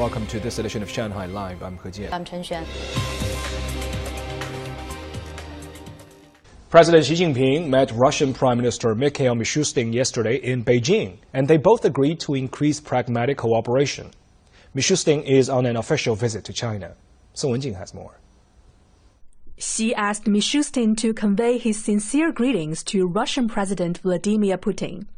Welcome to this edition of Shanghai Live. I'm He Jian. I'm Chen Xuan. President Xi Jinping met Russian Prime Minister Mikhail Mishustin yesterday in Beijing, and they both agreed to increase pragmatic cooperation. Mishustin is on an official visit to China. Song Wenjing has more. Xi asked Mishustin to convey his sincere greetings to Russian President Vladimir Putin.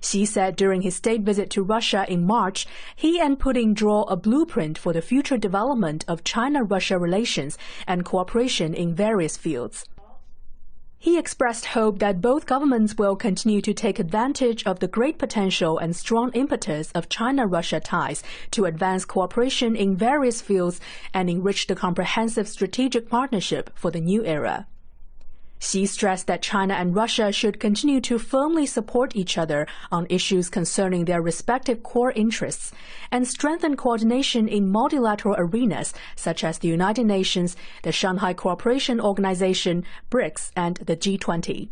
Xi said during his state visit to Russia in March, he and Putin draw a blueprint for the future development of China-Russia relations and cooperation in various fields. He expressed hope that both governments will continue to take advantage of the great potential and strong impetus of China-Russia ties to advance cooperation in various fields and enrich the comprehensive strategic partnership for the new era. Xi stressed that China and Russia should continue to firmly support each other on issues concerning their respective core interests and strengthen coordination in multilateral arenas such as the United Nations, the Shanghai Cooperation Organization, BRICS, and the G20.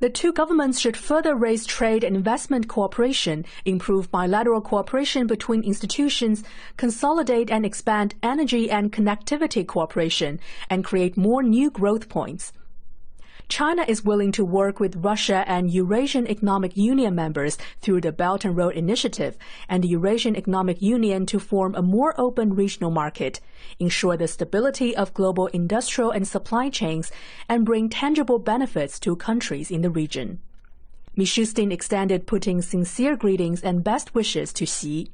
The two governments should further raise trade and investment cooperation, improve bilateral cooperation between institutions, consolidate and expand energy and connectivity cooperation, and create more new growth points. China is willing to work with Russia and Eurasian Economic Union members through the Belt and Road Initiative and the Eurasian Economic Union to form a more open regional market, ensure the stability of global industrial and supply chains, and bring tangible benefits to countries in the region. Mishustin extended Putin's sincere greetings and best wishes to Xi.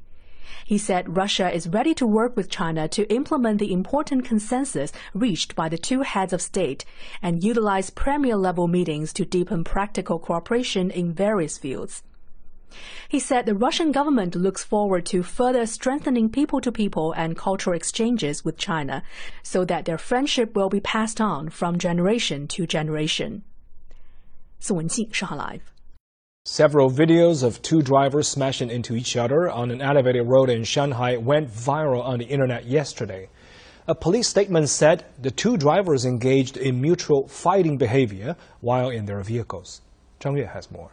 He said Russia is ready to work with China to implement the important consensus reached by the two heads of state and utilize premier level meetings to deepen practical cooperation in various fields. He said the Russian government looks forward to further strengthening people to people and cultural exchanges with China so that their friendship will be passed on from generation to generation. 宋文静，上海 Live。 Several videos of two drivers smashing into each other on an elevated road in Shanghai went viral on the internet yesterday. A police statement said the two drivers engaged in mutual fighting behavior while in their vehicles. Zhang Yue has more.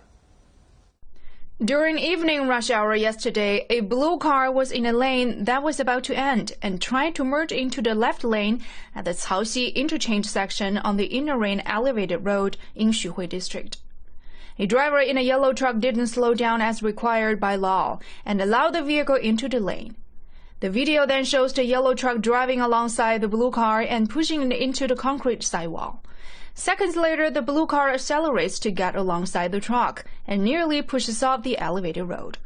During evening rush hour yesterday, a blue car was in a lane that was about to end and tried to merge into the left lane at the Caoxi interchange section on the Inner Ring elevated road in Xuhui district. A driver in a yellow truck didn't slow down as required by law and allowed the vehicle into the lane. The video then shows the yellow truck driving alongside the blue car and pushing it into the concrete sidewall. Seconds later, the blue car accelerates to get alongside the truck and nearly pushes off the elevated road.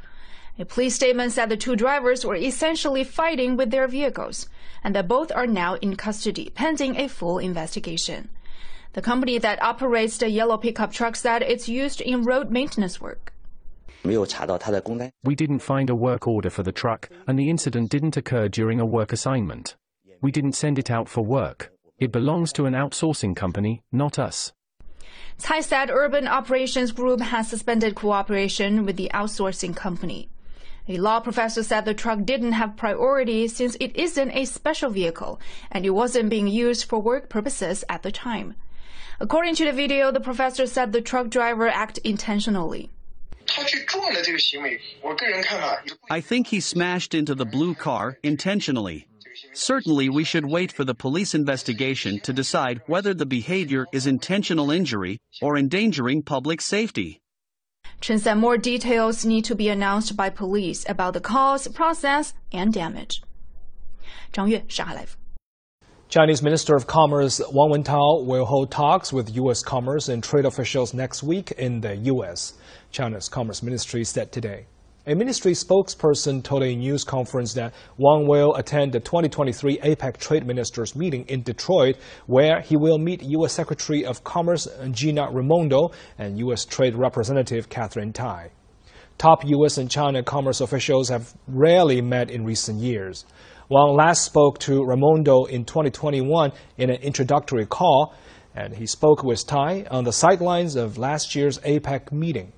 A police statement said the two drivers were essentially fighting with their vehicles and that both are now in custody pending a full investigation. The company that operates the yellow pickup truck said it's used in road maintenance work. We didn't find a work order for the truck, and the incident didn't occur during a work assignment. We didn't send it out for work. It belongs to an outsourcing company, not us. Cai said Urban Operations Group has suspended cooperation with the outsourcing company. A law professor said the truck didn't have priority since it isn't a special vehicle and it wasn't being used for work purposes at the time. According to the video, the professor said the truck driver acted intentionally. I think he smashed into the blue car intentionally. Certainly, we should wait for the police investigation to decide whether the behavior is intentional injury or endangering public safety. Chen said more details need to be announced by police about the cause, process, and damage. 张悦，上海 Live。Chinese Minister of Commerce Wang Wentao will hold talks with U.S. commerce and trade officials next week in the U.S. China's Commerce Ministry said today. A ministry spokesperson told a news conference that Wang will attend the 2023 APEC Trade Ministers meeting in Detroit, where he will meet U.S. Secretary of Commerce Gina Raimondo and U.S. Trade Representative Katherine Tai. Top U.S. and China commerce officials have rarely met in recent years. Wang last spoke to Raimondo in 2021 in an introductory call, and he spoke with Tai on the sidelines of last year's APEC meeting.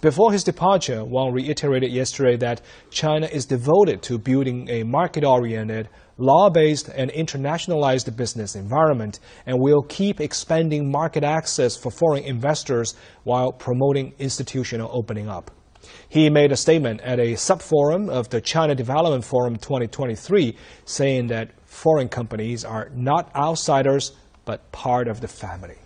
Before his departure, Wang reiterated yesterday that China is devoted to building a market oriented, law based, and internationalized business environment and will keep expanding market access for foreign investors while promoting institutional opening up. He made a statement at a sub-forum of the China Development Forum 2023 saying that foreign companies are not outsiders but part of the family.